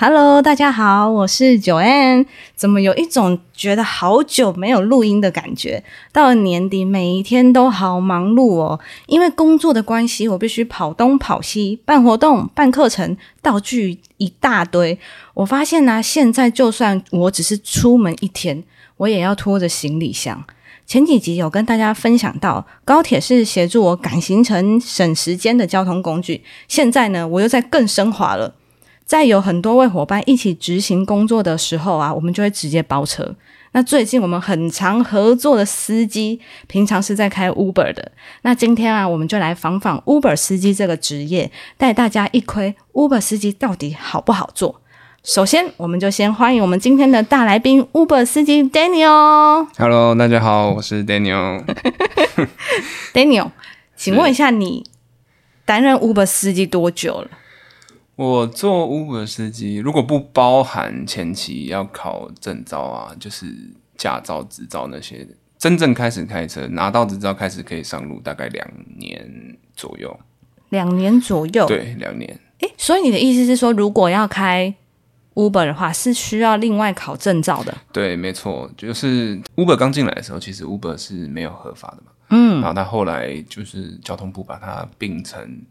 Hello，大家好，我是九 N。怎么有一种觉得好久没有录音的感觉？到了年底，每一天都好忙碌哦。因为工作的关系，我必须跑东跑西，办活动、办课程，道具一大堆。我发现呢，现在就算我只是出门一天，我也要拖着行李箱。前几集有跟大家分享到，高铁是协助我赶行程、省时间的交通工具。现在呢，我又在更升华了。在有很多位伙伴一起执行工作的时候啊，我们就会直接包车。那最近我们很常合作的司机，平常是在开 Uber 的。那今天啊，我们就来访访 Uber 司机这个职业，带大家一窥 Uber 司机到底好不好做。首先，我们就先欢迎我们今天的大来宾 Uber 司机 Daniel。Hello，大家好，我是 Daniel。Daniel，请问一下，你担任 Uber 司机多久了？我做 Uber 司机，如果不包含前期要考证照啊，就是驾照、执照那些，真正开始开车，拿到执照开始可以上路，大概两年左右。两年左右。。对，两年。诶，所以你的意思是说，如果要开 Uber 的话，是需要另外考证照的？对，没错，就是 Uber 刚进来的时候，其实 Uber 是没有合法的嘛。嗯然后他后来就是交通部把它并成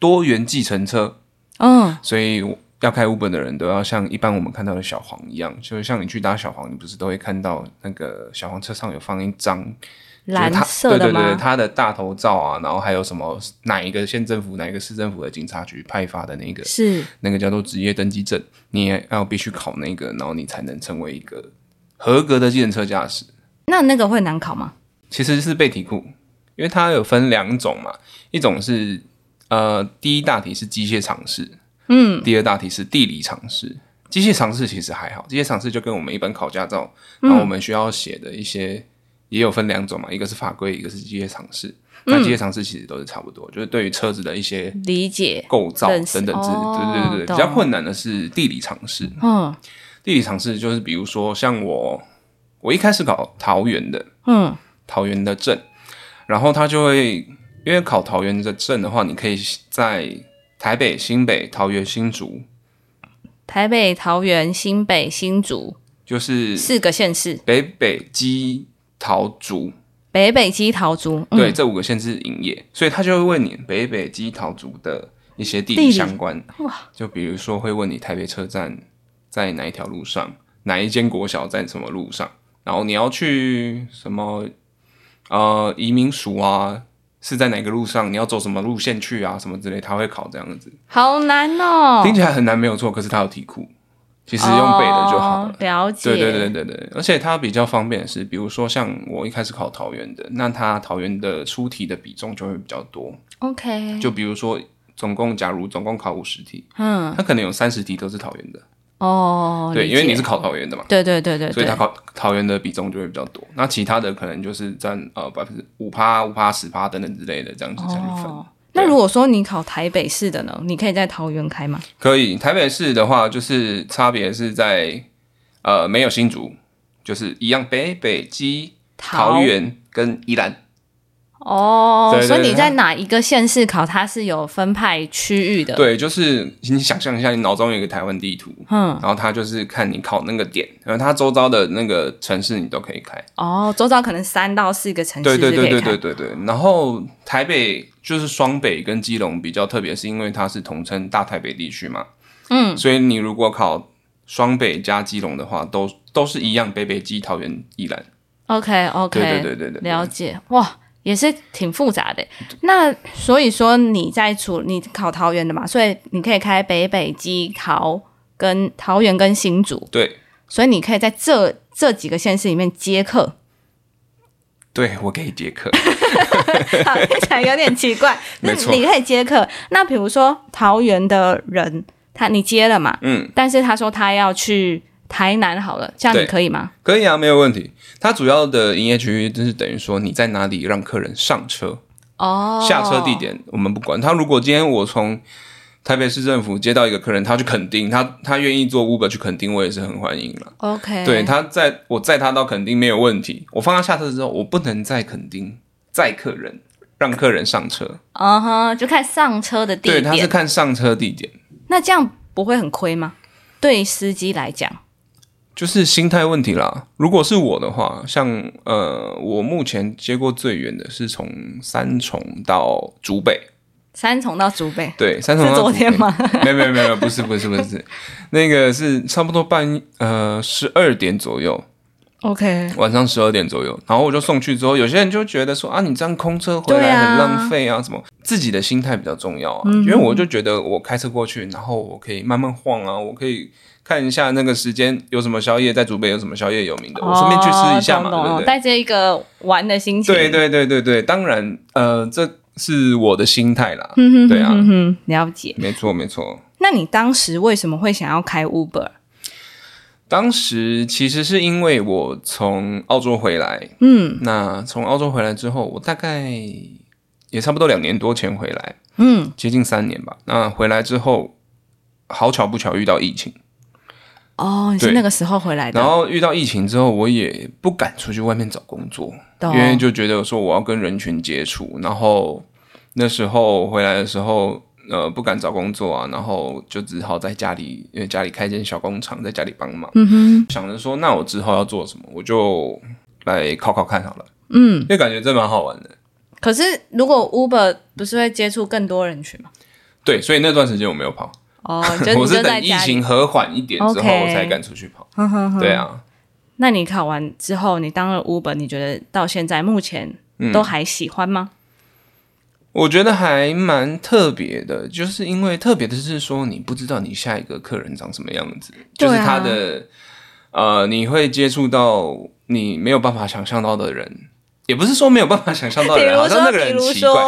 多元计程车，嗯，所以要开 Uber 的人都要像一般我们看到的小黄一样，就是像你去搭小黄，你不是都会看到那个小黄车上有放一张蓝色的对对对，吗？它的大头照啊，然后还有什么哪一个县政府、哪一个市政府的警察局派发的那个是那个叫做职业登记证，你也要必须考那个，然后你才能成为一个合格的计程车驾驶。那那个会难考吗？其实是背题库，因为它有分两种嘛，一种是呃第一大题是机械常识，嗯，第二大题是地理常识。机械常识其实还好，机械常识就跟我们一般考驾照，然后我们需要写的一些也有分两种嘛，一个是法规，一个是机械常识。那机械常识其实都是差不多，就是对于车子的一些理解。构造等等之，哦对对对比较困难的是地理常识。嗯地理常识就是比如说像我，我一开始考桃园的，嗯，桃园的镇，然后他就会因为考桃园的镇的话，你可以在台北、新北、桃园、新竹，台北、桃园、新北、新竹就是四个县市，北北基桃竹，北北基桃竹。嗯、对，这五个县市营业，所以他就会问你北北基桃竹的一些地理地理相关，哇，就比如说会问你台北车站在哪一条路上，哪一间国小在什么路上，然后你要去什么呃移民署啊，是在哪个路上，你要走什么路线去啊，什么之类，他会考这样子，好难哦。听起来很难没有错，可是他有题库，其实用背的就好了。哦了解。对对对对对，而且它比较方便的是，比如说像我一开始考桃园的，那它桃园的出题的比重就会比较多。OK，就比如说，总共假如总共考五十题，嗯它可能有三十题都是桃园的。哦，对，因为你是考桃园的嘛，对对对对对，所以它考桃园的比重就会比较多。那其他的可能就是占呃百分之五趴、五趴、十趴等等之类的这样子才去分。哦。那如果说你考台北市的呢，你可以在桃园开吗？可以，台北市的话就是差别是在呃没有新竹，就是一样北北基桃园跟宜兰。哦，所以你在哪一个县市考，它是有分派区域的。，对，就是你想象一下，你脑中有一个台湾地图，嗯，然后它就是看你考那个点，然后它周遭的那个城市你都可以开。哦，周遭可能三到四个城市对对对对对对对。然后台北就是双北跟基隆比较特别，是因为它是统称大台北地区嘛。嗯，所以你如果考双北加基隆的话，都都是一样，北北基桃园宜兰。OK OK，对对对对对对了解哇，也是挺复杂的。那所以说你在处你考桃园的嘛，所以你可以开北北基桃跟桃园跟新竹，对所以你可以在这这几个县市里面接客。对，我可以接客。好，听起来有点奇怪。没错你可以接客。那比如说桃园的人，他你接了嘛？嗯，但是他说他要去台南好了，这样你可以吗？可以啊，没有问题。它主要的营业区域就是等于说你在哪里让客人上车，哦，下车地点我们不管。他如果今天我从台北市政府接到一个客人，他去垦丁，他他愿意做 Uber 去垦丁，我也是很欢迎了。OK，对，他载我载他到垦丁没有问题，我放他下车之后，我不能再垦丁载客人，让客人上车。哦。哈，就看上车的地点对，他是。看上车地点，那这样不会很亏吗？对司机来讲，就是心态问题啦。如果是我的话，像呃，我目前接过最远的是从三重到竹北，三重到竹北？对，三重是到竹北。昨天吗？没有没有没有，不是不是不是，那个是差不多半呃十二点左右，OK，晚上十二点左右，然后我就送去之后，有些人就觉得说啊，你这样空车回来很浪费啊，什么。自己的心态比较重要啊，因为我就觉得我开车过去，然后我可以慢慢晃啊，我可以看一下那个时间有什么宵夜，在竹北有什么宵夜有名的，我顺便去吃一下嘛，对不对？带着一个玩的心情。对对对对对，当然呃，这是我的心态啦，嗯哼对啊了解。没错没错。那你当时为什么会想要开 Uber？当时其实是因为我从澳洲回来，嗯那从澳洲回来之后，我大概也差不多两年多前回来，嗯，接近三年吧。那回来之后，好巧不巧遇到疫情，哦，你是那个时候回来的，然后遇到疫情之后，我也不敢出去外面找工作，因为就觉得说我要跟人群接触，然后那时候回来的时候。呃，不敢找工作啊，然后就只好在家里，因为家里开间小工厂，在家里帮忙。嗯哼，想着说，那我之后要做什么，我就来考考看好了，嗯。因为感觉真蛮好玩的。可是如果 Uber 不是会接触更多人群吗？对，所以那段时间我没有跑，哦，就我是等疫情。和缓一点之后我才敢出去跑。对啊，那你考完之后，你当了 Uber，你觉得到现在目前嗯都还喜欢吗？我觉得还蛮特别的，就是因为特别的是说，你不知道你下一个客人长什么样子，啊就是他的呃，你会接触到你没有办法想象到的人，也不是说没有办法想象到的人，好像那个人很奇怪，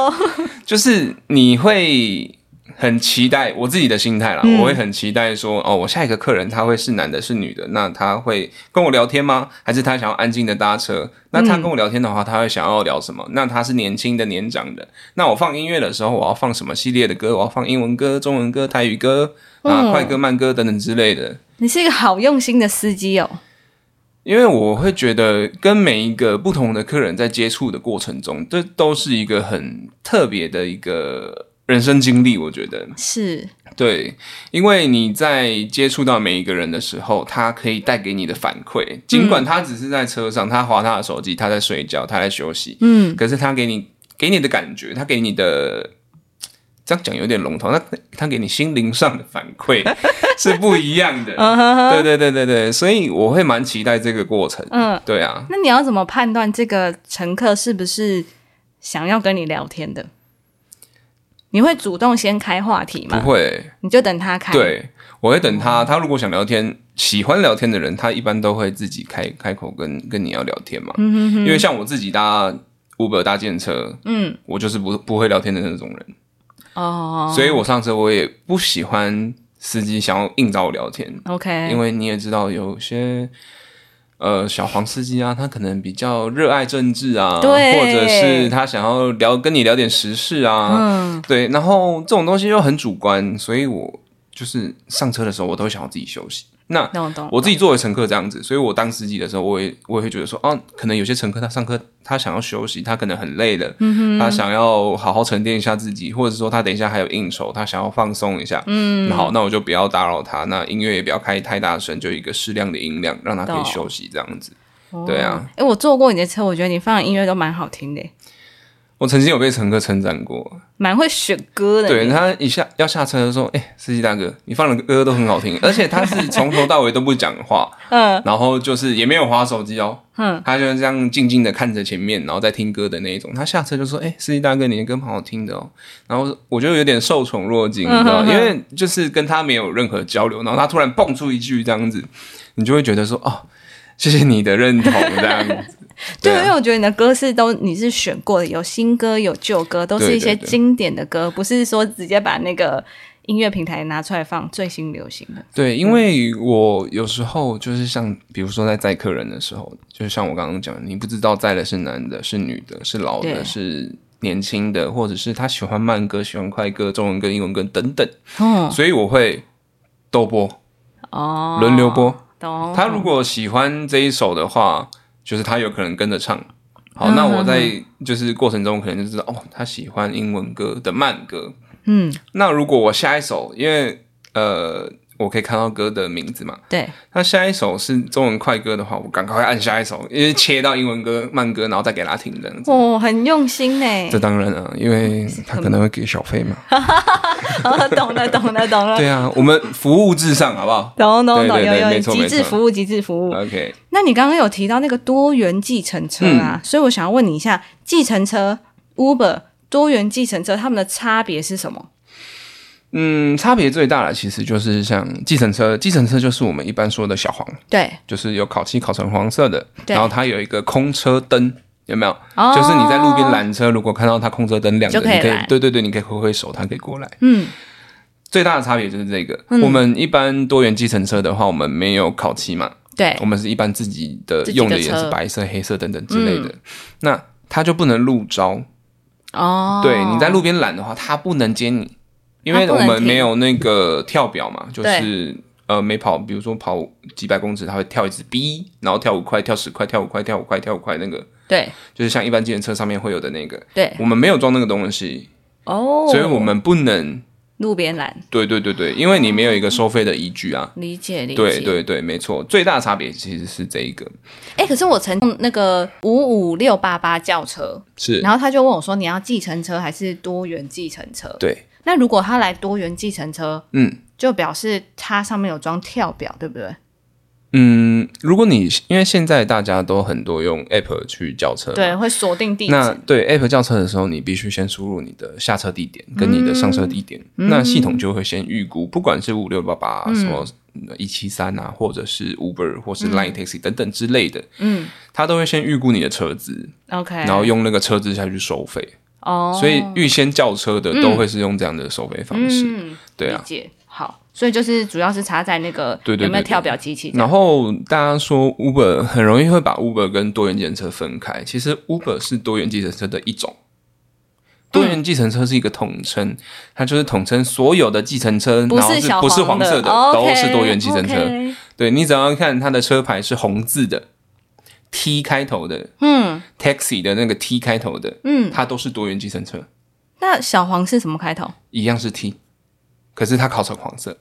就是你会很期待我自己的心态啦，嗯我会很期待说，哦，我下一个客人他会是男的，是女的，那他会跟我聊天吗？还是他想要安静的搭车？那他跟我聊天的话，他会想要聊什么？那他是年轻的、年长的？那我放音乐的时候，我要放什么系列的歌？我要放英文歌、中文歌、台语歌啊、嗯快歌、慢歌等等之类的。你是一个好用心的司机哦。因为我会觉得，跟每一个不同的客人在接触的过程中，这都是一个很特别的一个人生经历。我觉得，是，对，因为你在接触到每一个人的时候，他可以带给你的反馈，尽管他只是在车上，他划他的手机，他在睡觉，他在休息，嗯，可是他给你给你的感觉，他给你的。这样讲有点笼统，那他给你心灵上的反馈 是不一样的，对对对对对，所以我会蛮期待这个过程，嗯，对啊，那你要怎么判断这个乘客是不是想要跟你聊天的？你会主动先开话题吗？不，会，你就等他开。，对我会等他，他如果想聊天，喜欢聊天的人，他一般都会自己开开口跟跟你要聊天嘛，因为像我自己搭 Uber 搭建车，嗯，我就是不不会聊天的那种人，哦所以我上车我也不喜欢司机想要硬找我聊天，，OK，因为你也知道有些。呃，小黄司机啊，他可能比较热爱政治啊，对。或者是他想要聊跟你聊点时事啊，嗯，对，然后这种东西又很主观，所以我就是上车的时候，我都想要自己休息。那。我自己作为乘客这样子，所以我当司机的时候，我也我也会觉得说，哦，可能有些乘客他上课他想要休息，他可能很累了，他想要好好沉淀一下自己，或者说他等一下还有应酬，他想要放松一下。嗯，好，那我就不要打扰他，那音乐也不要开太大声，就一个适量的音量，让他可以休息这样子。对啊，哎、我坐过你的车，我觉得你放的音乐都蛮好听的，我曾经有被乘客称赞过，蛮会选歌的。对他一下要下车的时候，哎、司机大哥，你放的歌都很好听，而且他是从头到尾都不讲话，嗯然后就是也没有划手机哦，嗯，他就是这样静静的看着前面，然后在听歌的那一种。他下车就说：“哎、司机大哥，你的歌蛮好听的哦。”然后我就有点受宠若惊，你知道，因为就是跟他没有任何交流，然后他突然蹦出一句这样子，你就会觉得说：“哦，谢谢你的认同。”这样子，对，啊因为我觉得你的歌是都你是选过的，有新歌有旧歌，都是一些经典的歌，不是说直接把那个音乐平台拿出来放最新流行的。对，因为我有时候就是像，比如说在载客人的时候，就是像我刚刚讲的，你不知道载的是男的、是女的、是老的、是年轻的，或者是他喜欢慢歌、喜欢快歌、中文歌、英文歌等等，嗯所以我会都播，哦，轮流播。懂。他如果喜欢这一首的话，就是他有可能跟着唱。好，嗯那我在就是过程中可能就知道哦，他喜欢英文歌的慢歌。嗯，那如果我下一首，因为呃，我可以看到歌的名字嘛，对，那下一首是中文快歌的话，我赶快按下一首，因为切到英文歌慢歌，然后再给他听这样子。哦，很用心呢。这当然啊，因为他可能会给小费嘛。哦，懂了，懂了，懂了。对啊，我们服务至上，好不好懂懂懂，对对对有有极致服务，极致服务。？OK，那你刚刚有提到那个多元计程车啊，所以我想要问你一下，计程车、Uber、多元计程车它们的差别是什么？嗯，差别最大的其实就是像计程车，计程车就是我们一般说的小黄，对，就是有烤漆烤成黄色的，然后它有一个空车灯，有没有？哦就是你在路边拦车，如果看到它空车灯亮着，你可以就可以对对对，你可以挥挥手，它可以过来。嗯，最大的差别就是这个。我们一般多元计程车的话，我们没有烤漆嘛，对我，们是一般自己的自己的用的也是白色、黑色等等之类的。那它就不能路招，哦，对，你在路边拦的话，它不能接你，因为我们没有那个跳表嘛，就是。呃，每跑，比如说跑几百公尺，它会跳一次 B，然后跳五块、跳十块、跳五块、跳五块、跳五块，那个对。就是像一般计程车上面会有的那个，对，我们没有装那个东西，哦，所以我们不能，路边拦，对对对对，因为你没有一个收费的依据啊，理解理解。对对对，没错，最大的差别其实是这一个，哎，可是我曾用那个五五六八八轿车，是。然后他就问我说，你要计程车还是多元计程车？对，那如果他来多元计程车，嗯。就表示它上面有装跳表，对不对？嗯，如果你因为现在大家都很多用 App 去叫车嘛，对，会锁定地址。那对 App 叫车的时候，你必须先输入你的下车地点跟你的上车地点，嗯。那系统就会先预估，不管是五六八八什么一七三啊，或者是 Uber 或是 Line Taxi 等等之类的，嗯。它都会先预估你的车资，，OK，然后用那个车资下去收费，哦，所以预先叫车的都会是用这样的收费方式，嗯，对啊。理解。好，所以就是主要是插在那个有没有跳表机器然后大家说 Uber 很容易会把 Uber 跟多元计程车分开，其实 Uber 是多元计程车的一种。多元计程车是一个统称，它就是统称所有的计程车，不然后是不是黄色的，哦都是多元计程车。对你只要看它的车牌是红字的，T 开头的嗯，taxi 的那个 T 开头的，嗯，它都是多元计程车，那小黄是什么开头？一样是 T，可是它考成黄色。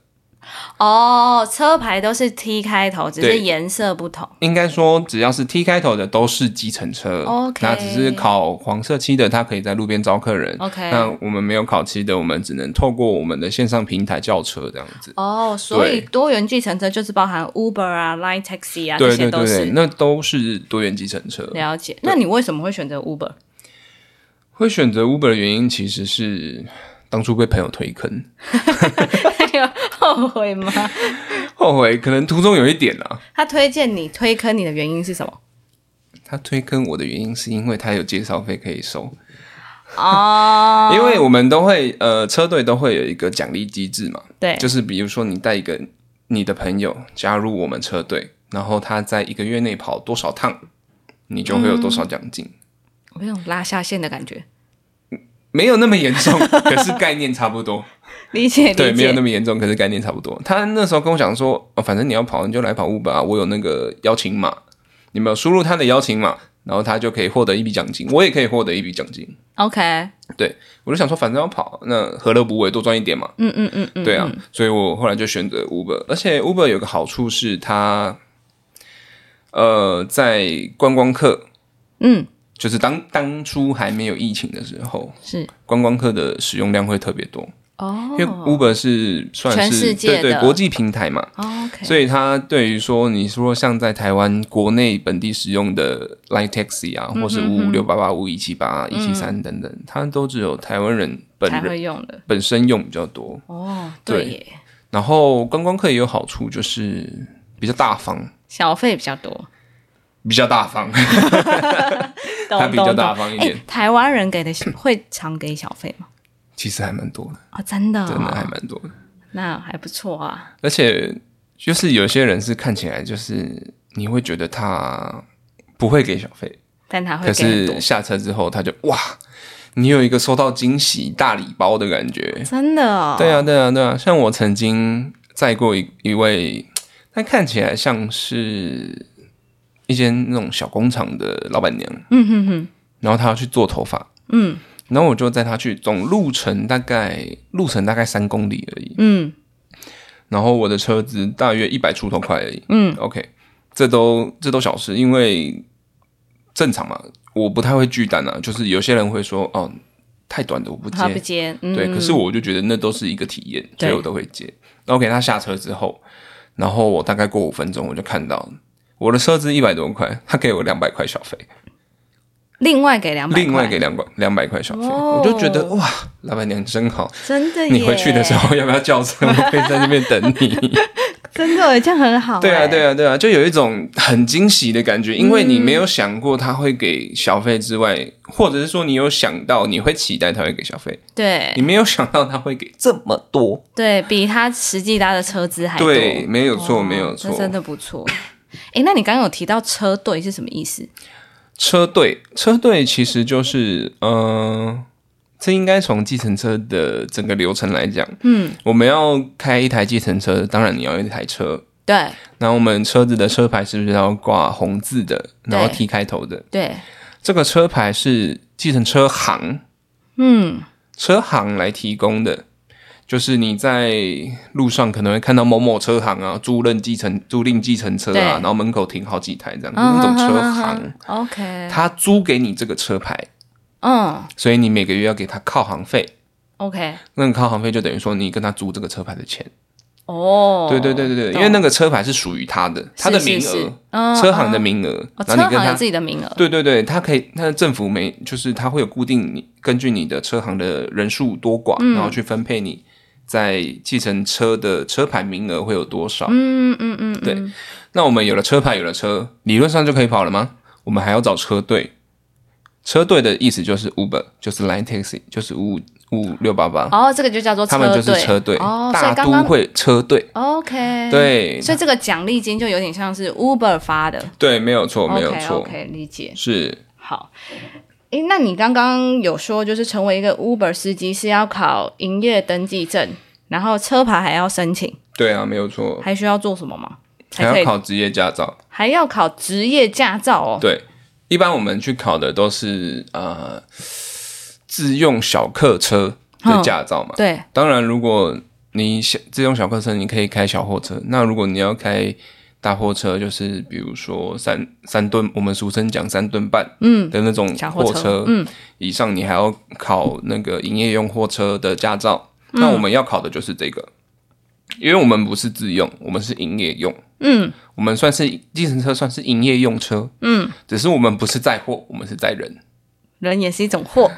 哦，车牌都是 T 开头，只是对颜色不同。应该说，只要是 T 开头的都是计程车。OK 那只是考黄色漆的，它可以在路边招客人。OK 那我们没有考漆的，我们只能透过我们的线上平台叫车这样子。哦，所以多元计程车就是包含 Uber 啊、Line Taxi 啊，这对些都是那都是多元计程车。了解。那你为什么会选择 Uber？会选择 Uber 的原因其实是当初被朋友推坑，有 后悔吗？后悔可能途中有一点啊。他推荐你推坑你的原因是什么？他推坑我的原因是因为他有介绍费可以收，哦，因为我们都会呃车队都会有一个奖励机制嘛，对，就是比如说你带一个你的朋友加入我们车队，然后他在一个月内跑多少趟，你就会有多少奖金。我有种拉下线的感觉。没有那么严重，可是概念差不多。理解对，没有那么严重，可是概念差不多。他那时候跟我讲说，哦，反正你要跑，你就来跑五百啊，我有那个邀请码，你们有输入他的邀请码，然后他就可以获得一笔奖金，我也可以获得一笔奖金。OK，对，我就想说，反正要跑，那何乐不为，多赚一点嘛。嗯嗯嗯嗯，对啊，所以我后来就选择 Uber，而且 Uber 有个好处是它，呃，在观光客，嗯，就是当当初还没有疫情的时候，是。观光客的使用量会特别多，哦。因为 Uber 是算全是世界对对国际平台嘛，所以它对于说你说像在台湾国内本地使用的 Line Taxi 啊，或是五五六八八、五一七八、一七三等等，它都只有台湾人本才人会用的。本身用比较多。哦，对对，然后观光客也有好处，就是比较大方，小费比较多，比较大方，它懂比较大方一点，，台湾人给的会常给小费吗？其实还蛮多的，啊，真的哦，真的还蛮多的。那还不错啊。而且就是有些人是看起来就是你会觉得他不会给小费，但他会可是下车之后他就哇，你有一个收到惊喜大礼包的感觉。真的哦。对啊，对啊，对啊。像我曾经载过一一位，他看起来像是一间那种小工厂的老板娘。嗯哼哼。然后她要去做头发。嗯。然后我就载她去，总路程大概路程大概三公里而已。嗯。然后我的车子大约一百出头块而已。嗯，OK，这都这都小事，因为正常嘛，我不太会拒单啊。就是有些人会说，哦，太短的我不接，不接。对，可是我就觉得那都是一个体验，所以我都会接。OK，他下车之后，然后我大概过五分钟，我就看到我的车子一百多块，他给我两百块小费。另外给两百，另外给两百两百块小费，我就觉得哇，老板娘真好，真的。你回去的时候要不要叫车？我可以在那边等你。真的，这样很好。对啊，对啊，对啊，就有一种很惊喜的感觉，因为你没有想过他会给小费之外，或者是说你有想到你会期待他会给小费，对你没有想到他会给这么多，对比他实际搭的车资还多，对，没有错，没有错，真的不错。哎，那你刚刚有提到车队是什么意思？车队，车队其实就是，嗯，这应该从计程车的整个流程来讲，嗯，我们要开一台计程车，当然你要一台车，对，然后我们车子的车牌是不是要挂红字的，然后 T 开头的，对，这个车牌是计程车行，嗯，车行来提供的。就是你在路上可能会看到某某车行啊，租赁计程租赁计程车啊，然后门口停好几台这样，那种车行，OK，他租给你这个车牌，嗯，所以你每个月要给他靠行费，OK，那个靠行费就等于说你跟他租这个车牌的钱，哦，对对对对对，因为那个车牌是属于他的，他的名额，车行的名额，然后你跟他自己的名额，对对对，他可以，他的政府没，就是他会有固定你根据你的车行的人数多寡，然后去分配你。在计程车的车牌名额会有多少？嗯嗯嗯，对。那我们有了车牌，有了车，理论上就可以跑了吗？我们还要找车队。车队的意思就是 Uber，就是 Line Taxi，就是五五六八八。哦，这个就叫做他们就是车队，大都会车队。OK，对。所以这个奖励金就有点像是 Uber 发的。对，没有错，没有错。OK，理解。是。好。诶，那你刚刚有说，就是成为一个 Uber 司机是要考营业登记证，然后车牌还要申请。对啊，没有错。还需要做什么吗？还要考职业驾照。还要考职业驾照哦。对，一般我们去考的都是呃自用小客车的驾照嘛。对。当然，如果你小自用小客车，你可以开小货车。那如果你要开大货车就是比如说三三吨，我们俗称讲三吨半，嗯的那种货车，嗯以上，你还要考那个营业用货车的驾照。那我们要考的就是这个，因为我们不是自用，我们是营业用，嗯，我们算是计程车，算是营业用车，嗯，只是我们不是载货，我们是载人，人也是一种货。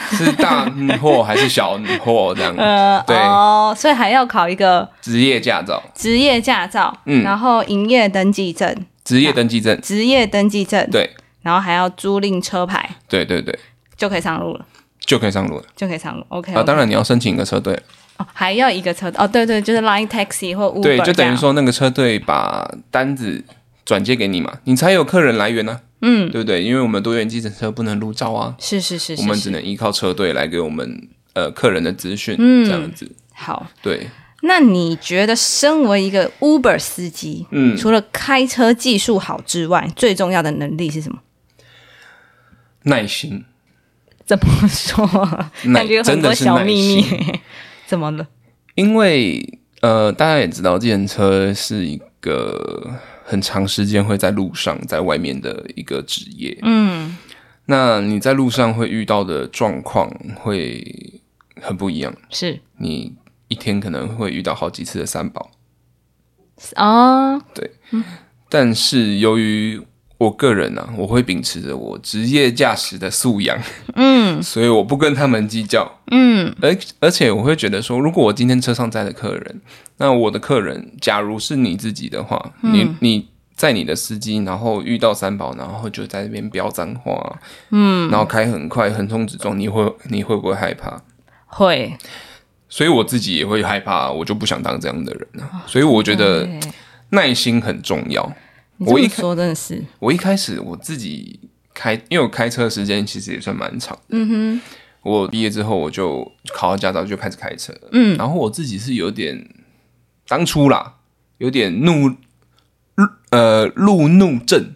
是大货还是小货这样？呃，对。哦，所以还要考一个职业驾照，职业驾照，嗯，然后营业登记证，职业登记证，职业登记证，对，然后还要租赁车牌，对对对，就可以上路了，就可以上路了，就可以上路。OK，啊，当然你要申请一个车队。哦，还要一个车哦，对对，就是 Line Taxi 或 Uber，对，就等于说那个车队把单子转接给你嘛，你才有客人来源呢。嗯，对不对？因为我们多元计程车不能入照啊，是是是，我们只能依靠车队来给我们呃客人的资讯，这样子。好，对。那你觉得身为一个 Uber 司机，嗯，除了开车技术好之外，最重要的能力是什么？耐心。怎么说？感觉很多小秘密。怎么了？因为呃，大家也知道，计程车是一个。很长时间会在路上，在外面的一个职业。嗯，那你在路上会遇到的状况会很不一样。是你一天可能会遇到好几次的三宝。哦，对。但是由于我个人呢，我会秉持着我职业驾驶的素养。嗯，所以我不跟他们计较。嗯，而而且我会觉得说，如果我今天车上载的客人。那我的客人，假如是你自己的话，你你在你的司机，然后遇到三宝，然后就在那边飙脏话，嗯，然后开很快，横冲直撞，你会你会不会害怕？会，所以我自己也会害怕，我就不想当这样的人了。所以我觉得耐心很重要。我一说真的是，我一开始我自己开，因为我开车时间其实也算蛮长的，嗯哼。我毕业之后我就考了驾照就开始开车，嗯，然后我自己是有点当初啦，有点怒，呃，路怒症，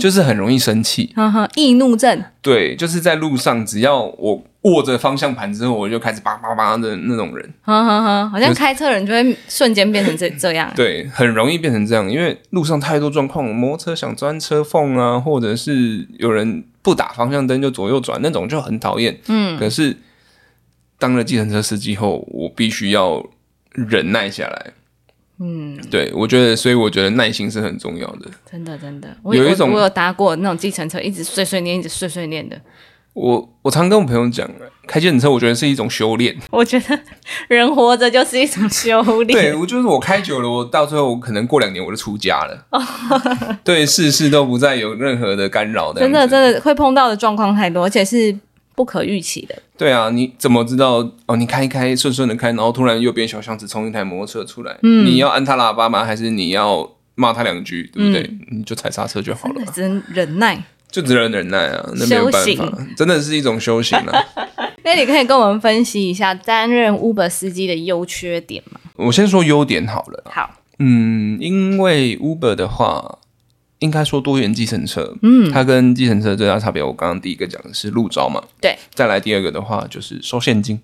就是很容易生气，哈哈，易怒症，对，就是在路上只要我握着方向盘之后，我就开始叭叭叭的那种人，哈哈哈，好像开车人就会瞬间变成这这样，对，很容易变成这样，因为路上太多状况，摩托车想钻车缝啊，或者是有人不打方向灯就左右转，那种就很讨厌。嗯，可是当了计程车司机后，我必须要忍耐下来。嗯，对，我觉得，所以我觉得耐心是很重要的。真的真的，我有一种我有搭过那种计程车，一直碎碎念，一直碎碎念的。我我常跟我朋友讲，开计程车我觉得是一种修炼。我觉得人活着就是一种修炼。对，我就是我开久了，我到最后我可能过两年我就出家了。对，事事都不再有任何的干扰的。真的真的会碰到的状况太多，而且是不可预期的。对啊，你怎么知道？哦，你开一开顺顺的开，然后突然右边小巷子冲一台摩托车出来，嗯，你要按他喇叭吗？还是你要骂他两句？对不对？你就踩刹车就好了嘛。只能忍耐。就只能忍耐啊，那没有办法，真的是一种修行啊。那你可以跟我们分析一下担任 Uber 司机的优缺点吗？我先说优点好了。好，嗯，因为 Uber 的话，应该说多元计程车，嗯，它跟计程车最大差别，我刚刚第一个讲的是路招嘛，对。再来第二个的话，就是收现金，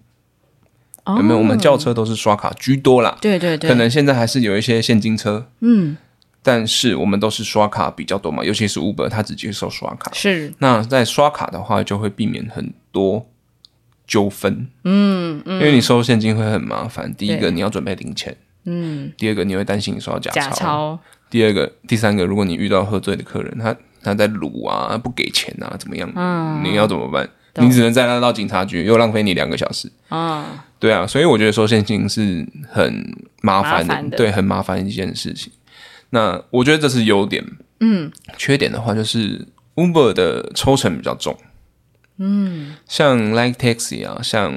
有没有？我们轿车都是刷卡居多啦，对对对，可能现在还是有一些现金车，嗯。但是我们都是刷卡比较多嘛，尤其是 Uber，它只接受刷卡。是。那在刷卡的话，就会避免很多纠纷。嗯嗯。因为你收现金会很麻烦。第一个，你要准备零钱。嗯。第二个，你会担心你收到假钞。第二个、第三个，如果你遇到喝醉的客人，他他在撸啊，不给钱啊，怎么样？嗯。你要怎么办？你只能再拉到警察局，又浪费你两个小时。啊。对啊，所以我觉得收现金是很麻烦的，对，很麻烦一件事情。那我觉得这是优点，嗯，缺点的话就是 Uber 的抽成比较重，嗯，像 Like Taxi 啊，像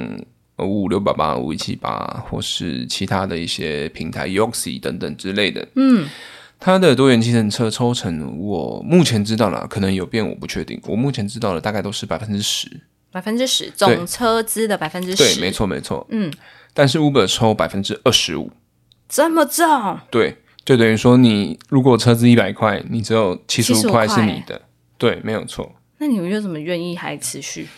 五五六八八、五一七八，或是其他的一些平台 Yoxi 等等之类的，嗯，它的多元计程车抽成，我目前知道了，可能有变，我不确定。我目前知道的大概都是百分之十，百分之十总车资的百分之十，对，没错没错，嗯，但是 Uber 抽百分之二十五，这么重，对。就等于说，你如果车子一百块，你只有七十五块是你的，对，没有错。那你们为什么愿意还持续？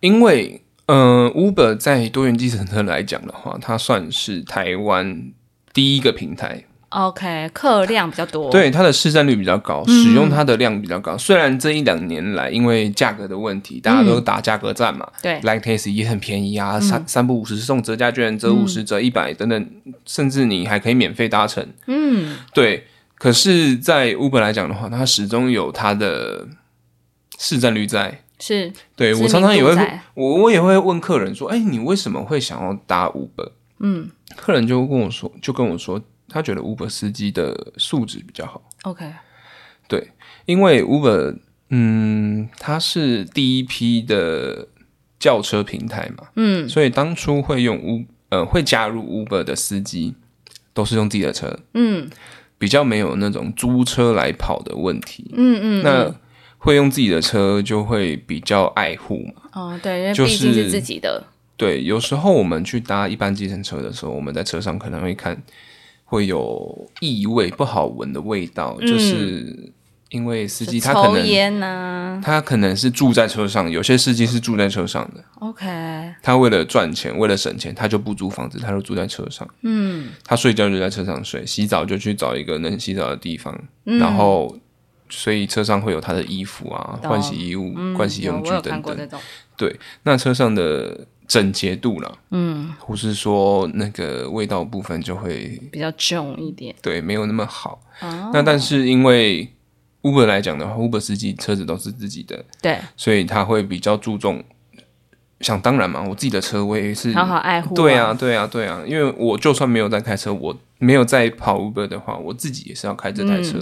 因为，嗯，Uber 在多元计程车来讲的话，它算是台湾第一个平台。OK，客量比较多，对它的市占率比较高，使用它的量比较高。虽然这一两年来，因为价格的问题，大家都打价格战嘛，对，Like Taxi 也很便宜啊，三三不五十送折价券，折五十折一百等等，甚至你还可以免费搭乘。嗯，对。可是，在 Uber 来讲的话，它始终有它的市占率在。是，对我常常也会，我我也会问客人说：“哎，你为什么会想要搭 Uber？” 嗯，客人就跟我说，就跟我说。他觉得 Uber 司机的素质比较好。OK，对，因为 Uber，嗯，它是第一批的轿车平台嘛，嗯，所以当初会用 U，呃，会加入 Uber 的司机都是用自己的车，嗯，比较没有那种租车来跑的问题，嗯嗯，那会用自己的车就会比较爱护嘛，哦，对，因为毕竟是自己的，对，有时候我们去搭一般计程车的时候，我们在车上可能会看。会有异味、不好闻的味道，就是因为司机他可能烟呢，他可能是住在车上，有些司机是住在车上的。OK，他为了赚钱，为了省钱，他就不租房子，他就住在车上。嗯，他睡觉就在车上睡，洗澡就去找一个能洗澡的地方，然后所以车上会有他的衣服啊、换洗衣物、换洗用具等等。对，那车上的。整洁度了，嗯，或是说那个味道部分就会比较重一点，对，没有那么好。那但是因为 Uber 来讲的话，Uber 司机车子都是自己的，对，所以他会比较注重。想当然嘛，我自己的车我也是好好爱护。对啊，对啊，对啊，因为我就算没有在开车，我没有在跑 Uber 的话，我自己也是要开这台车，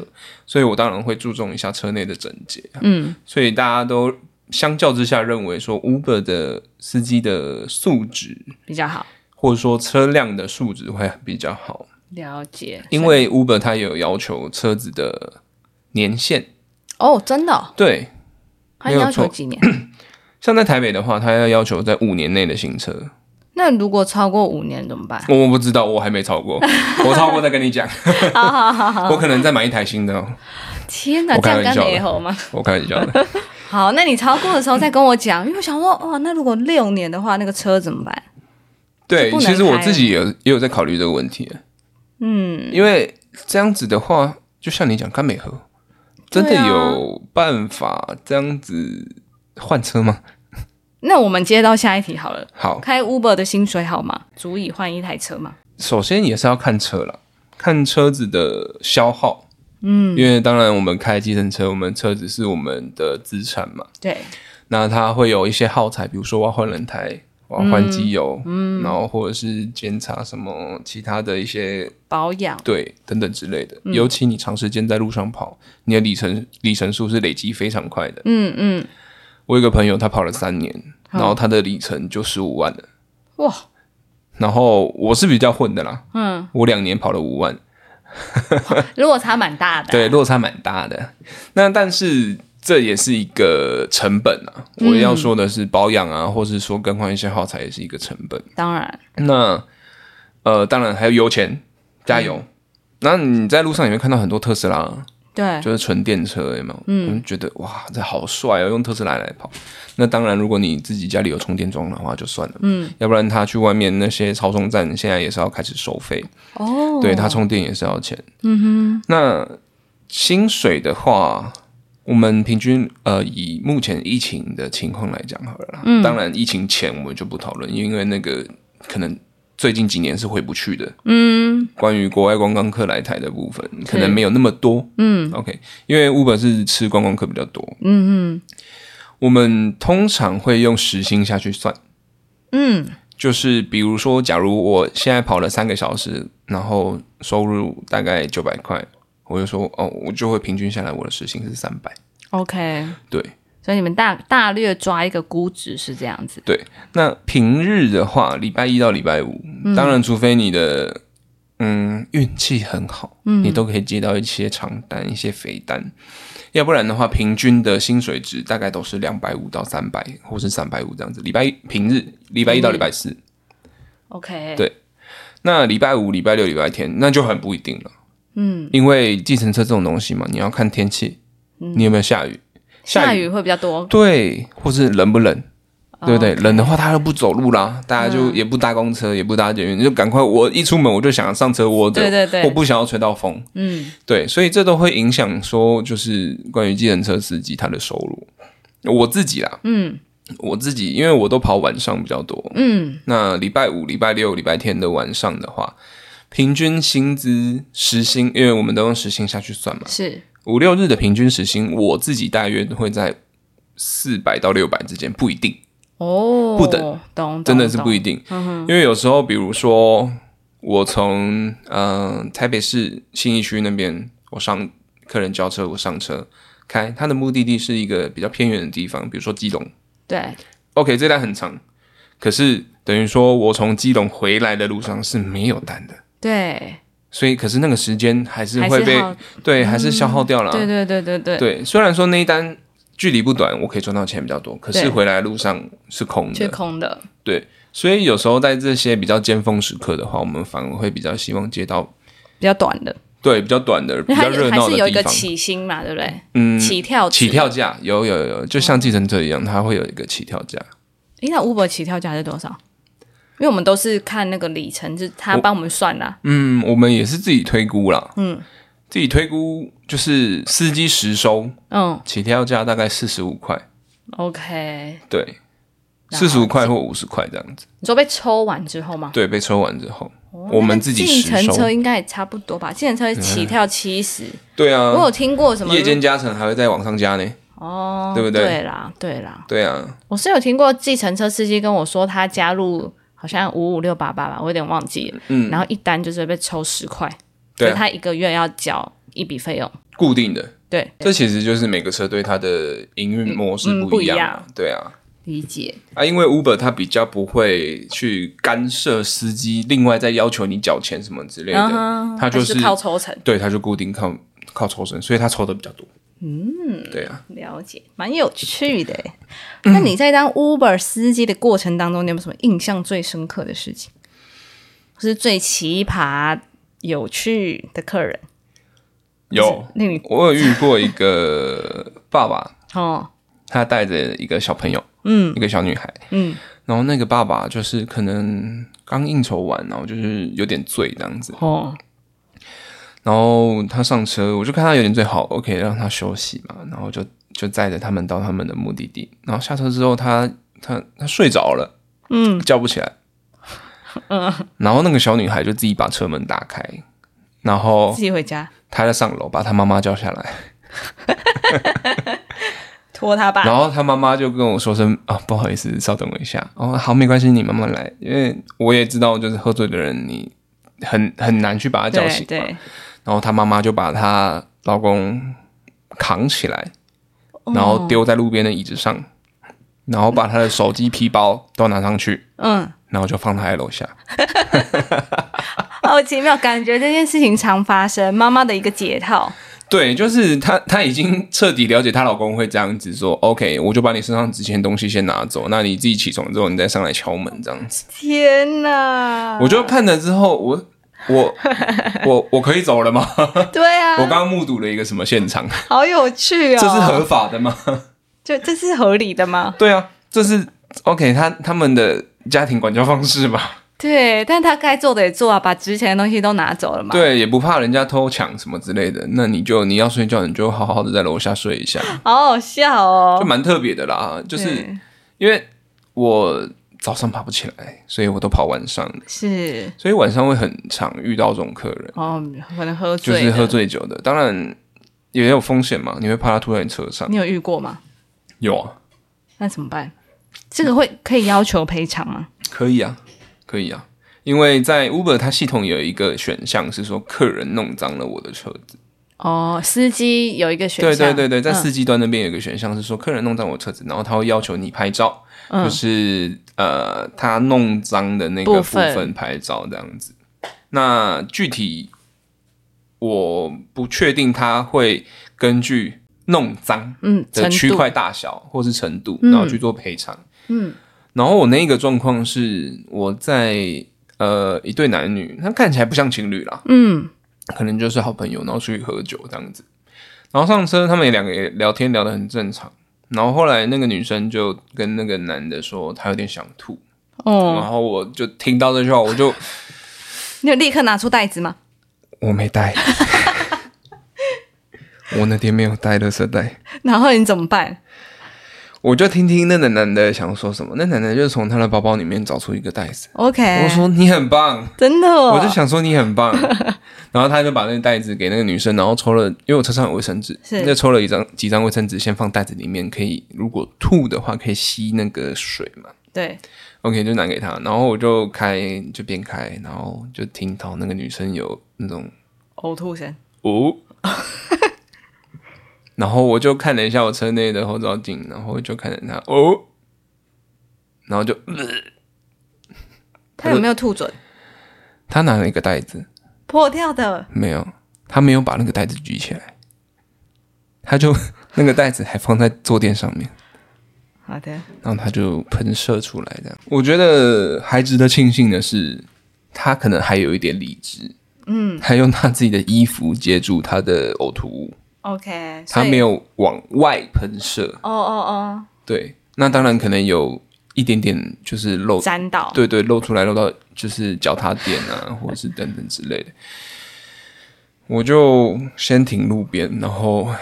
所以我当然会注重一下车内的整洁。嗯，所以大家都。相较之下，认为说 Uber 的司机的素质比较好，或者说车辆的素质会比较好。了解，因为 Uber 它有要求车子的年限。哦，真的？对，它要求几年？像在台北的话，他要要求在五年内的新车，那如果超过五年怎么办？我不知道，我还没超过，我超过再跟你讲。好好好好，我可能再买一台新的哦，天哪，我这样干开玩笑吗？我开玩笑的。好，那你超过的时候再跟我讲，因为我想说，哦，那如果六年的话，那个车怎么办？对，其实我自己也有也有在考虑这个问题。嗯，因为这样子的话，就像你讲甘美和，真的有办法这样子换车吗？那我们接到下一题好了，好，开 Uber 的薪水好吗？足以换一台车吗？首先也是要看车了，看车子的消耗。嗯，因为当然我们开计程车，我们车子是我们的资产嘛，对，那它会有一些耗材，比如说我要换轮胎，我要换机油，嗯，然后或者是检查什么其他的一些保养，对等等之类的。尤其你长时间在路上跑，你的里程里程数是累积非常快的。嗯嗯，我有个朋友，他跑了三年，然后他的里程就十五万了。哇，然后我是比较混的啦，嗯，我两年跑了五万，落差蛮大的，对，，落差蛮大的。那但是这也是一个成本啊。我要说的是保养啊，或是说更换一些耗材也是一个成本。当然，那呃，当然还有油钱，加油。那你在路上也会看到很多特斯拉，对，就是纯电车，有没有？嗯，觉得哇，这好帅哦，用特斯拉来跑。那当然，如果你自己家里有充电桩的话，就算了。嗯，要不然他去外面那些超充站，现在也是要开始收费。哦，对他充电也是要钱。嗯哼。那薪水的话，我们平均呃，以目前疫情的情况来讲好了啦。嗯。当然，疫情前我们就不讨论，因为那个可能最近几年是回不去的。嗯。关于国外观光客来台的部分，可能没有那么多。嗯。OK，因为 Uber 是吃观光客比较多。嗯嗯。我们通常会用时薪下去算。嗯，就是比如说，假如我现在跑了三个小时，然后收入大概九百块，我就说哦，我就会平均下来，我的时薪是三百。OK，对所以你们大大略抓一个估值是这样子，对，那平日的话，礼拜一到礼拜五，当然除非你的嗯运气很好，嗯。你都可以接到一些长单、一些肥单，要不然的话，平均的薪水值大概都是两百五到三百，或是三百五这样子。礼拜一平日，礼拜一到礼拜四。OK，对。那礼拜五、礼拜六、礼拜天，那就很不一定了。嗯，因为计程车这种东西嘛，你要看天气，你有没有下雨？下雨。会比较多，对，或是冷不冷，对不对？冷的话，他就不走路啦，大家就也不搭公车，也不搭捷运，就赶快。我一出门我就想上车窝着，对对对。我不想要吹到风。嗯，对，所以这都会影响说，就是关于计程车司机他的收入。我自己啦，嗯。我自己因为我都跑晚上比较多，嗯，那礼拜五、礼拜六、礼拜天的晚上的话，平均薪资时薪，因为我们都用时薪下去算嘛，是五六日的平均时薪，我自己大约会在四百到六百之间，不一定，哦，不等，懂，真的是不一定，定。因为有时候，比如说我从嗯、呃台北市信义区那边，我上客人交车，我上车开，他的目的地是一个比较偏远的地方，比如说基隆。对，OK，这单很长，可是等于说我从基隆回来的路上是没有单的。对，所以，可是那个时间还是会被对，还是消耗掉了啊、对对对对对，对，虽然说那一单距离不短，我可以赚到钱比较多，可是回来的路上是空的，是。空的，对，所以有时候在这些比较尖峰时刻的话，我们反而会比较希望接到比较短的，对比较短的、比较热闹还是有一个。起薪嘛，对不对？嗯，起跳起跳，价有有有，就像计程车一样，它会有一个起跳价。诶，那 Uber 起跳价是多少？因为我们都是看那个里程，是他帮我们算啦。嗯，我们也是自己推估啦。嗯，自己推估就是司机实收嗯起跳价大概四十五块，，OK，对，四十五块或五十块这样子。你说被抽完之后吗？对，被抽完之后，我们自己计程。车应该也差不多吧？计程车起跳七十、对啊，我有听过什么夜间加成还会再往上加呢。哦，对不对对啦，对啦，对啊，我是有听过计程车司机跟我说，他加入好像五五六八八吧，我有点忘记了。嗯然后一单就是被抽十块，对啊所以他一个月要缴一笔费用。固定的。对，这其实就是每个车队它的营运模式嗯不一样,、不一样对啊，理解。啊，因为 Uber 它比较不会去干涉司机，另外再要求你缴钱什么之类的，它就还是靠抽成。对，它就固定靠靠抽成，所以它抽的比较多。嗯，对啊，了解，蛮有趣的。那你在当 Uber 司机的过程当中，你有没有什么印象最深刻的事情，或是最奇葩、有趣的客人？有，那你我有遇过一个爸爸，哦，他带着一个小朋友，嗯，一个小女孩，嗯，然后那个爸爸就是可能刚应酬完，然后就是有点醉这样子，哦，然后他上车，我就看他有点醉，好，OK，让他休息嘛，然后就就载着他们到他们的目的地，然后下车之后，他他他睡着了，嗯。叫不起来，嗯，然后那个小女孩就自己把车门打开，然后自己回家。他在上楼把他妈妈叫下来，拖他爸，然后他妈妈就跟我说声啊，不好意思，稍等我一下。哦，好，没关系，你慢慢来，因为我也知道，就是喝醉的人，你很很难去把他叫对醒。对，然后她妈妈就把她老公扛起来，哦然后丢在路边的椅子上，然后把她的手机、皮包都拿上去，嗯，然后就放她在楼下。好奇妙，感觉这件事情常发生，妈妈的一个解套，对，就是她，她已经彻底了解她老公会这样子说，OK，我就把你身上值钱东西先拿走，那你自己起床之后，你再上来敲门这样子。天哪！我就判了之后，我我我我可以走了吗？对啊，我刚刚目睹了一个什么现场？好有趣哦，这是合法的吗？就这是合理的吗？对啊，这是 OK，他他们的家庭管教方式吧？对，但他该做的也做啊，把值钱的东西都拿走了嘛。，对，也不怕人家偷抢什么之类的。那你就你要睡觉，你就好好的在楼下睡一下，好好笑哦。就蛮特别的啦。就是因为我早上爬不起来，所以我都跑晚上的，是所以晚上会很常遇到这种客人，哦，可能喝醉，就是喝。醉酒的。当然也有风险嘛，你会怕他吐在你车上。你有遇过吗？有啊，那怎么办？这个会可以要求赔偿吗？可以啊，可以啊，因为在 Uber 它系统有一个选项是说客人弄脏了我的车子。哦，司机有一个选对项，对对对，在嗯司机端那边有一个选项是说客人弄脏我车子，然后他会要求你拍照，嗯就是呃他弄脏的那个部部分分拍照这样子。那具体我不确定他会根据弄脏嗯，的区块大小或是程度，嗯然后去做赔偿。嗯，然后我那个状况是我在呃一对男女，他看起来不像情侣啦，嗯可能就是好朋友，然后出去喝酒这样子。然后上车，他们也两个也聊天聊得很正常。然后后来那个女生就跟那个男的说，她有点想吐。哦，然后我就听到这句话，我就 你有立刻拿出袋子吗？我没带，我那天没有带垃圾袋。然后你怎么办？我就听听那个男的想说什么，那男的就从他的包包里面找出一个袋子，OK，我说你很棒，真的哦，我就想说你很棒，然后他就把那个袋子给那个女生，然后抽了，因为我车上有卫生纸，是。就抽了一张几张卫生纸，先放袋子里面，可以如果吐的话可以吸那个水嘛。对，OK，就拿给他，然后我就开，就边开，然后就听到那个女生有那种呕吐声，哦，然后我就看了一下我车内的后照镜，然后就看着他哦，然后就、呃。他有没有吐准？他拿了一个袋子，破掉的，没有，他没有把那个袋子举起来，他就 那个袋子还放在坐垫上面，好的，然后他就喷射出来，这样。我觉得还值得庆幸的是，他可能还有一点理智，嗯，他用他自己的衣服接住他的呕吐物，OK，他没有，往外喷射。哦哦哦。对，那当然可能有一点点就是漏哦，，沾到，对对，露出来露到就是脚踏垫啊，或者是等等之类的。我就先停路边，然后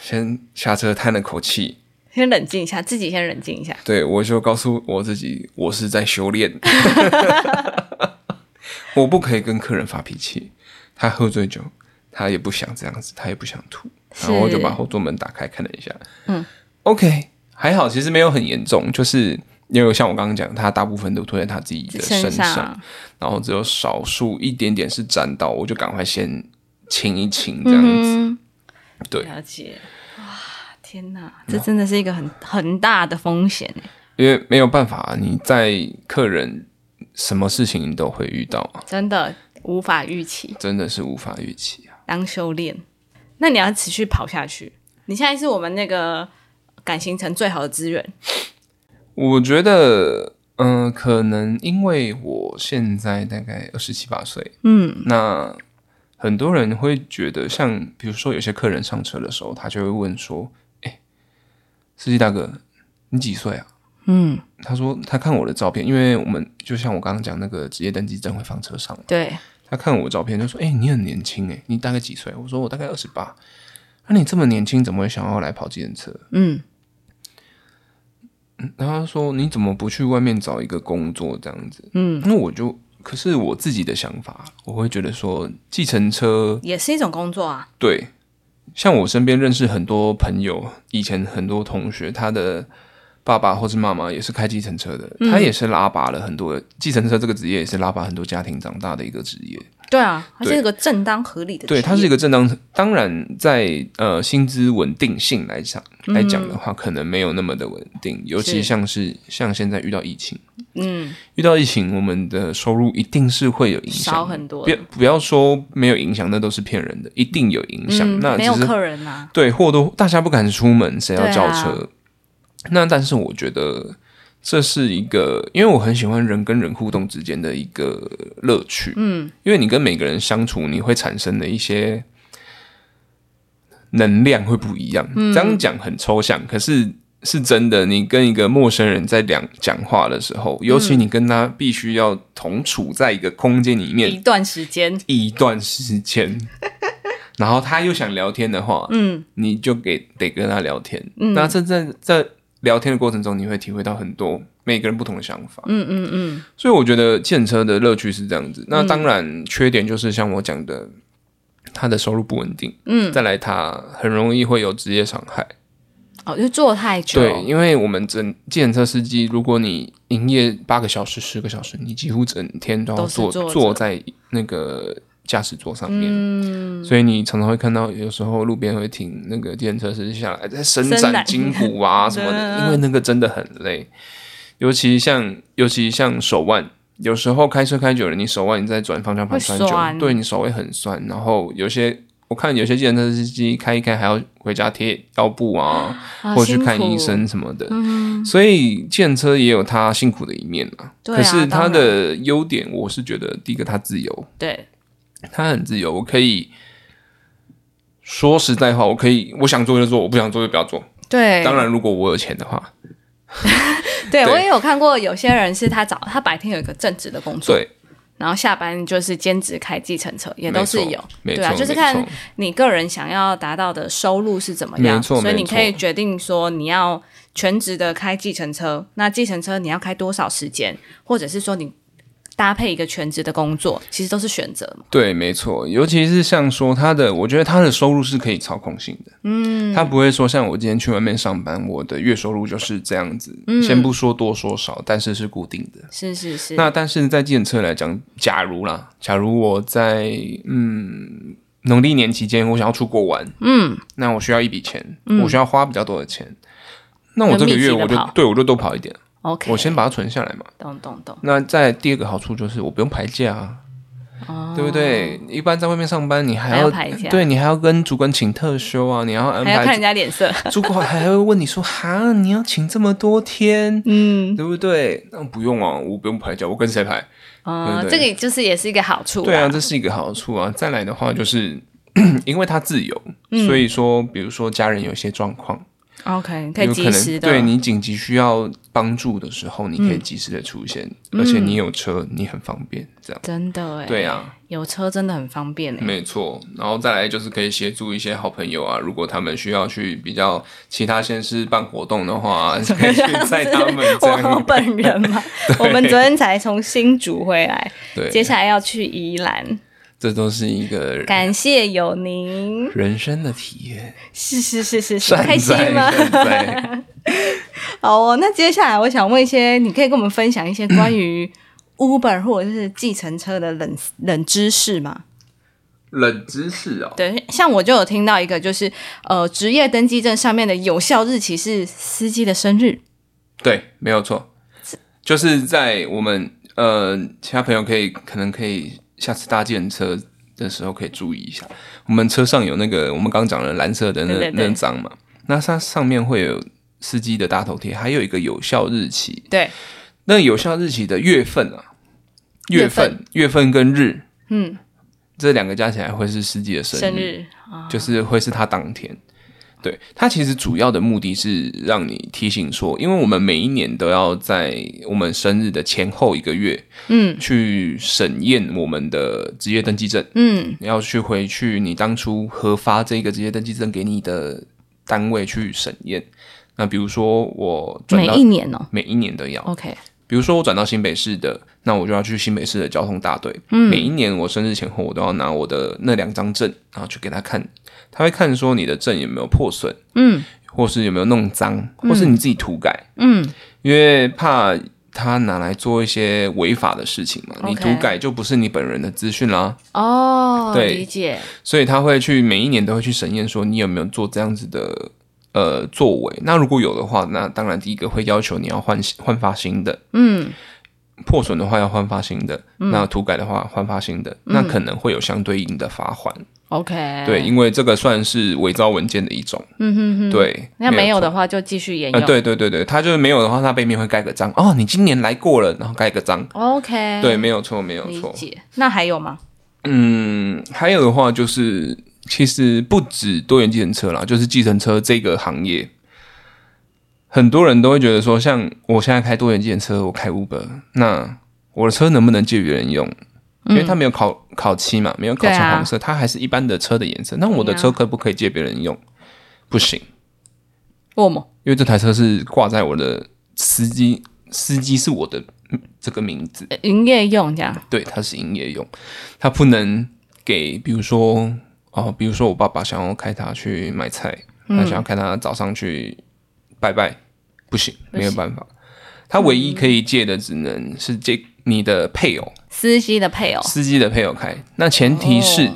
先下车叹了口气。先冷静一下，自己先冷静一下。对我就告诉我自己，我是在修炼，我不可以跟客人发脾气。他喝醉酒，他也不想这样子，他也不想吐，然后我就把后座门打开看了一下，嗯，OK，还好，其实没有很严重，就是因为像我刚刚讲，他大部分都推在他自己的身身上，然后只有少数一点点是沾到，我就赶快先清一清这样子。嗯，对了解。哇，天哪，这真的是一个很很大的风险欸因为没有办法，你在客人什么事情你都会遇到啊，真的无法预期。真的是无法预期啊。当修炼，那你要持续跑下去，你现在是我们那个感情城最好的资源。我觉得，嗯、可能因为我现在大概二十七八岁，嗯，那很多人会觉得，像比如说有些客人上车的时候，他就会问说：“哎、司机大哥，你几岁啊？”嗯，他说他看我的照片，因为我们就像我刚刚讲那个职业登记证会放车上嘛，对，他看我照片就说：“哎、你很年轻哎，你大概几岁？”我说：“我大概二十八。”那你这么年轻，怎么会想要来跑计程车？嗯，然后他说：“你怎么不去外面找一个工作这样子？”嗯，那我就，可是我自己的想法，我会觉得说，计程车也是一种工作啊。对，像我身边认识很多朋友，以前很多同学，他的爸爸或是妈妈也是开计程车的，他也是拉拔了很多计程车这个职业，也是拉拔很多家庭长大的一个职业。对啊，它是一个正当合理的职对，业。它是一个正当，当然在呃薪资稳定性来讲来讲的话，可能没有那么的稳定，尤其像是像现在遇到疫情，嗯遇到疫情，我们的收入一定是会有影响，少很多不要不要说没有影响，那都是骗人的，一定有影响。嗯，那没有客人啊。对或多大家不敢出门，谁要叫车？那但是我觉得这是一个，因为我很喜欢人跟人互动之间的一个乐趣。嗯，因为你跟每个人相处，你会产生的一些能量会不一样。嗯这样讲很抽象，可是是真的。你跟一个陌生人在讲讲话的时候，尤其你跟他必须要同处在一个空间里面一段时间，一段时间，然后他又想聊天的话，嗯，你就给得跟他聊天。那这在在聊天的过程中，你会体会到很多每个人不同的想法。嗯嗯嗯，所以我觉得建车的乐趣是这样子。那当然，缺点就是像我讲的，他的收入不稳定，嗯，再来他很容易会有职业伤害。哦，就坐太久，对，因为我们整计程车司机，如果你营业八个小时、十个小时，你几乎整天都要坐坐在那个驾驶座上面。嗯，所以你常常会看到，有时候路边会停那个计程车司机下来，在伸展筋骨啊 什么的，因为那个真的很累。尤其像，尤其像手腕，有时候开车开久了，你手腕你在转方向盘会转久了，对你手会很酸。然后有些我看有些计程车司机开一开还要回家贴腰部啊，啊或者去看医生什么的。所以计程车也有它辛苦的一面啊。可是它的优点，我是觉得第一个它自由，对，它很自由，我可以说实在话，我可以我想做就做，我不想做就不要做。对，当然，如果我有钱的话，对对。我也有看过，有些人是他早他白天有一个正职的工作，对，然后下班就是兼职开计程车，也都是有。对啊，就是看你个人想要达到的收入是怎么样，没错所以你可以决定说你要全职的开计程车，那计程车你要开多少时间，或者是说你搭配一个全职的工作，其实都是选择嘛。对，没错，尤其是像说他的，我觉得他的收入是可以操控性的，嗯，他不会说像我今天去外面上班，我的月收入就是这样子，嗯。先不说多说少，但是是固定的。是是是，那但是在计程车来讲，假如啦，假如我在嗯农历年期间，我想要出国玩，嗯，那我需要一笔钱，我需要花比较多的钱，那我这个月我就对我就多跑一点，OK，我先把它存下来嘛。懂懂懂，那再第二个好处就是我不用排假啊，哦，对不对？一般在外面上班，你还要排假对你还要跟主管请特休啊，你要安还要看人，家脸色，主管还会问你说哈，你要请这么多天，嗯，对不对？那不用啊，我不用排假，我跟谁排？呃，对对这个就是也是一个好处，对啊，，这是一个好处啊。再来的话就是。因为他自由，所以说，比如说家人有一些状况，OK，可以及时的，对你紧急需要帮助的时候，你可以及时的出现，而且你有车，你很方便，这样。真的哎，对啊，有车真的很方便哎，没错，然后再来就是可以协助一些好朋友啊，如果他们需要去比较其他县市办活动的话，可以去载他们这我样。本人嘛，我们昨天才从新竹回来，接，下来要去宜兰，这都是一个感谢有您，人生的体验，是是是是是，善开心哉吗？好哦，那接下来我想问一些，你可以跟我们分享一些关于 Uber 或者是计程车的冷冷知识吗？冷知识哦，对，像我就有听到一个，就是呃，职业登记证上面的有效日期是司机的生日。对，没有错，就是在我们呃其他朋友可以可能可以下次搭计程车的时候可以注意一下。我们车上有那个我们刚刚讲的蓝色的那那张嘛，那它上面会有司机的大头贴，还有一个有效日期。对，那有效日期的月份啊，月月份。份、月份跟日，嗯，这两个加起来会是司机的生生日啊，就是会是他当天。对，它其实主要的目的是让你提醒说，因为我们每一年都要在我们生日的前后一个月，嗯去审验我们的职业登记证，嗯你要去回去你当初核发这个职业登记证给你的单位去审验。那比如说我转每到一年哦每一年都要，，OK，比如说我转到新北市的，那我就要去新北市的交通大队。嗯每一年我生日前后，我都要拿我的那两张证，然后去给他看。他会看说你的证有没有破损，嗯。或是有没有弄脏，或是你自己涂改，嗯。因为怕他拿来做一些违法的事情嘛。你涂改就不是你本人的资讯啦，哦，对。理解，所以他会去每一年都会去审验说你有没有做这样子的呃作为。那如果有的话，那当然第一个会要求你要换换发新的。嗯。破损的话要换发新的，那涂改的话换发新的，嗯。那可能会有相对应的罚款。，OK，对，，因为这个算是伪造文件的一种。嗯哼哼，对，那没有的话就继续沿呃，用对对对对，他就是没有的话，他背面会盖个章哦，你今年来过了，然后盖个章。，OK，对，没有错，没有理错。解。那还有吗？嗯，还有的话就是，其实不止多元计程车啦，就是计程车这个行业，很多人都会觉得说，像我现在开多元计程车，我开 Uber，那我的车能不能借别人用？因为它没有烤烤漆嘛，没有烤成对啊。黄色，它还是一般的车的颜色。那我的车可不可以借别人用？不行，为什么？因为这台车是挂在我的司机，司机是我的嗯这个名字，呃营业用这样，对，它是营业用，它不能给，比如说哦，比如说我爸爸想要开它去买菜，他想要开它早上去拜拜，不行没有办法。他唯一可以借的只能是借你的配偶，司机的配偶司机的配偶开。那前提是哦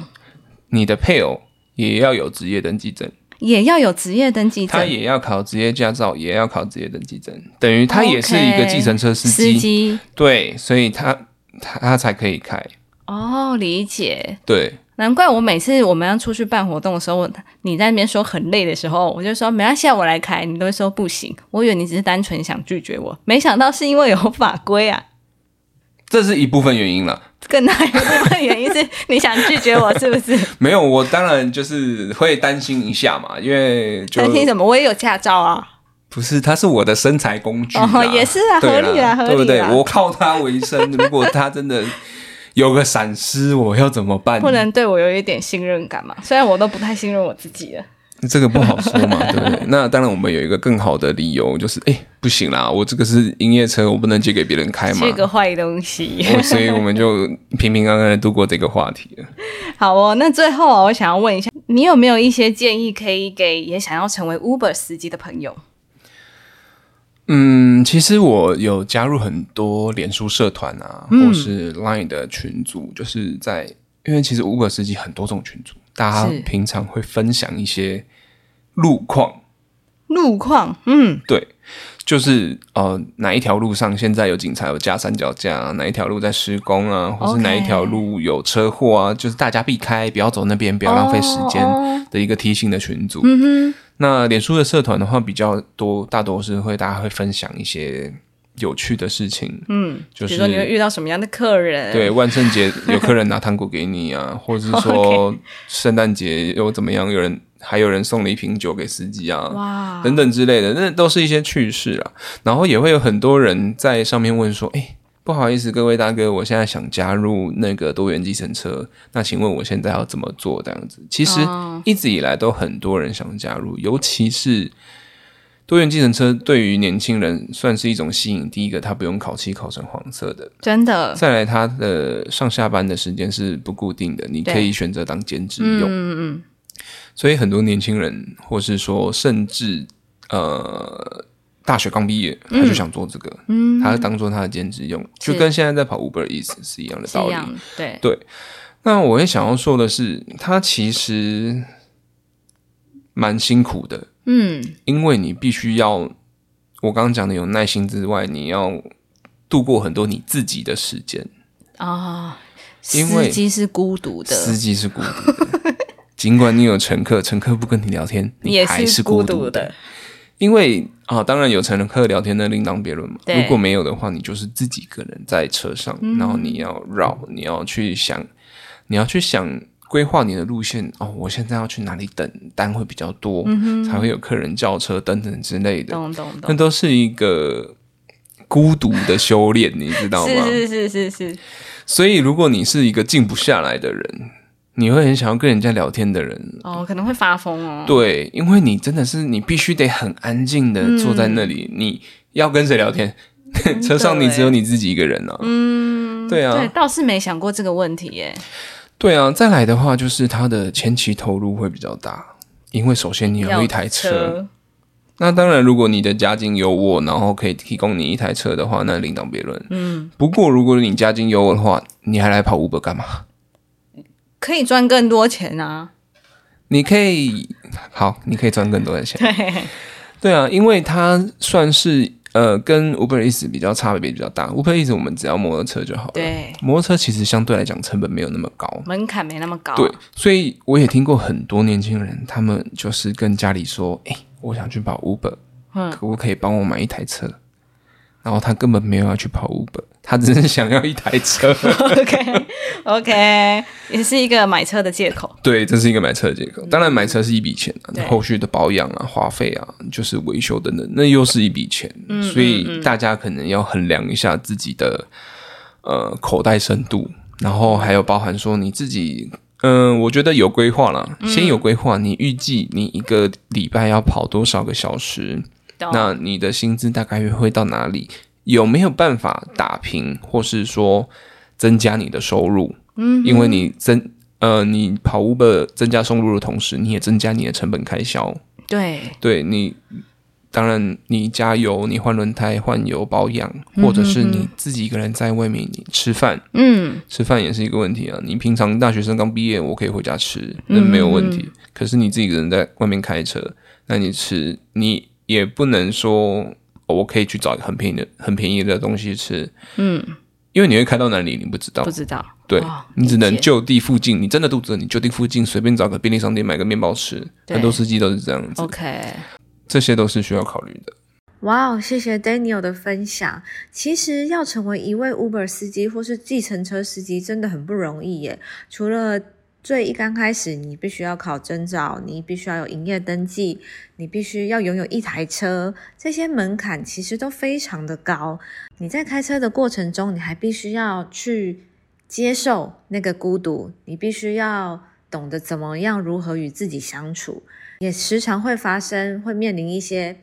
你的配偶也要有职业登记证，也要有职业登记证他，也要考职业驾照，也要考职业登记证，等于他也是一个计程车司司机。机对，所以他他他才可以开。哦，理解。对，难怪我每次我们要出去办活动的时候，你在那边说很累的时候，我就说没关系，啊，我来开，你都会说不行。我以为你只是单纯想拒绝我，没想到是因为有法规啊。这是一部分原因了。更大一部分原因是你想拒绝我，是不是？没有，我当然就是会担心一下嘛，因为就担心什么？我也有驾照啊。不是，它是我的身材工具啦哦也是啊合理啊合理啦对不对？我靠它为生，如果它真的有个闪失，我要怎么办？不能对我有一点信任感嘛？虽然我都不太信任我自己了。这个不好说嘛，对不对？那当然，我们有一个更好的理由，就是哎，不行啦，我这个是营业车，我不能借给别人开嘛是，个坏东西。哦所以我们就平平安安的度过这个话题了。好哦，那最后啊我想要问一下，你有没有一些建议可以给也想要成为 Uber 司机的朋友？嗯，其实我有加入很多脸书社团啊，嗯或是 Line 的群组，就是在因为其实 Uber 司机很多种群组，大家平常会分享一些路况，路况，嗯，对，就是呃哪一条路上现在有警察有架三脚架啊，哪一条路在施工啊，或是哪一条路有车祸啊，就是大家避开，不要走那边，不要浪费时间哦的一个提醒的群组。嗯那脸书的社团的话比较多，大多是会大家会分享一些有趣的事情，嗯，就是比如说你会遇到什么样的客人？对，万圣节有客人拿糖果给你啊，或者是说 圣诞节又怎么样，有人还有人送了一瓶酒给司机啊，哇，等等之类的，那都是一些趣事啊。然后也会有很多人在上面问说：“哎，不好意思，各位大哥，我现在想加入那个多元计程车，那请问我现在要怎么做？”这样子，其实哦一直以来都很多人想加入，尤其是。多元计程车对于年轻人算是一种吸引。第一个，它不用烤漆烤成黄色的；真的，再来，它的上下班的时间是不固定的，你可以选择当兼职嗯用。嗯嗯，所以很多年轻人，或是说甚至呃大学刚毕业，他就想做这个，嗯，他当做他的兼职用，就跟现在在跑 Uber Eats 是一样的道理。对，对，那我会想要说的是，它其实蛮辛苦的，嗯，因为你必须要我刚刚讲的有耐心之外，你要度过很多你自己的时间。啊、因为司机是孤独的，司机是孤独的。尽管你有乘客，乘客不跟你聊天，你也还是孤独的。因为啊，当然有乘客聊天那另当别论嘛。如果没有的话，你就是自己一个人在车上，嗯然后你要绕，你要去想，你要去想规划你的路线。哦，我现在要去哪里等单会比较多，才会有客人叫车等等之类的。懂懂懂，那都是一个孤独的修炼，你知道吗？是是是是是，所以，如果你是一个静不下来的人，你会很想要跟人家聊天的人，哦，可能会发疯哦。对，因为你真的是你必须得很安静的坐在那里，你要跟谁聊天？车上你只有你自己一个人啊。嗯，对啊，对，倒是没想过这个问题耶。对啊。再来的话，就是它的前期投入会比较大，因为首先你有一台车。车，那当然，如果你的家境优渥，然后可以提供你一台车的话，那另当别论。嗯，不过如果你家境优渥的话，你还来跑 Uber 干嘛？可以赚更多钱啊。你可以好，你可以赚更多的钱。对，对啊，因为它算是呃跟 Uber Eats 比较差别比较大。Uber Eats 我们只要摩托车就好了。对，摩托车其实相对来讲成本没有那么高。门槛没那么高。对，所以我也听过很多年轻人，他们就是跟家里说：“哎、我想去跑 Uber，嗯可不可以帮我买一台车？”然后他根本没有要去跑 Uber，他只是想要一台车。OK OK，也是一个买车的借口。对，这是一个买车的借口。当然，买车是一笔钱啊，对后续的保养啊、花费啊，就是维修等等，那又是一笔钱。所以大家可能要衡量一下自己的呃口袋深度，然后还有包含说你自己，嗯、我觉得有规划啦，先有规划，你预计你一个礼拜要跑多少个小时，那你的薪资大概会到哪里？有没有办法打平，或是说增加你的收入？嗯，因为你增呃，你跑 Uber 增加收入的同时，你也增加你的成本开销。对，对你，当然你加油、你换轮胎、换油、保养，或者是你自己一个人在外面你吃饭，嗯，吃饭也是一个问题啊。你平常大学生刚毕业，我可以回家吃，那没有问题。可是你自己一个人在外面开车，那你吃，你也不能说、哦我可以去找一个很便宜的、很便宜的东西吃，嗯，因为你会开到哪里你不知道不。知道。对哦你只能就地附近，你真的肚子饿，你就地附近随便找个便利商店买个面包吃。很多司机都是这样子，OK，这些都是需要考虑的。哇哦，谢谢 Daniel 的分享。其实要成为一位 Uber 司机或是计程车司机，真的很不容易耶。除了最一刚开始，你必须要考证照，你必须要有营业登记，你必须要拥有一台车，这些门槛其实都非常的高。你在开车的过程中，你还必须要去接受那个孤独，你必须要懂得怎么样如何与自己相处，也时常会发生，会面临一些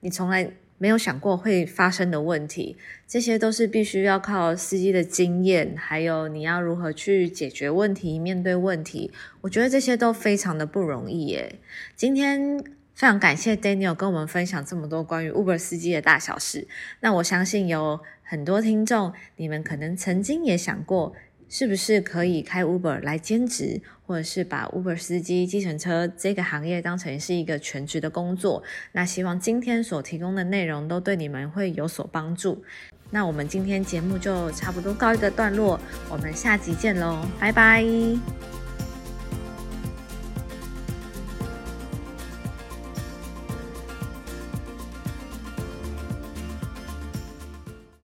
你从来没有想过会发生的问题，这些都是必须要靠司机的经验，还有你要如何去解决问题、面对问题，我觉得这些都非常的不容易耶。今天非常感谢 Daniel 跟我们分享这么多关于 Uber 司机的大小事。那我相信有很多听众，你们可能曾经也想过，是不是可以开 Uber 来兼职，或者是把 Uber 司机、计程车这个行业当成是一个全职的工作？那希望今天所提供的内容都对你们会有所帮助。那我们今天节目就差不多告一个段落，我们下集见喽，拜拜。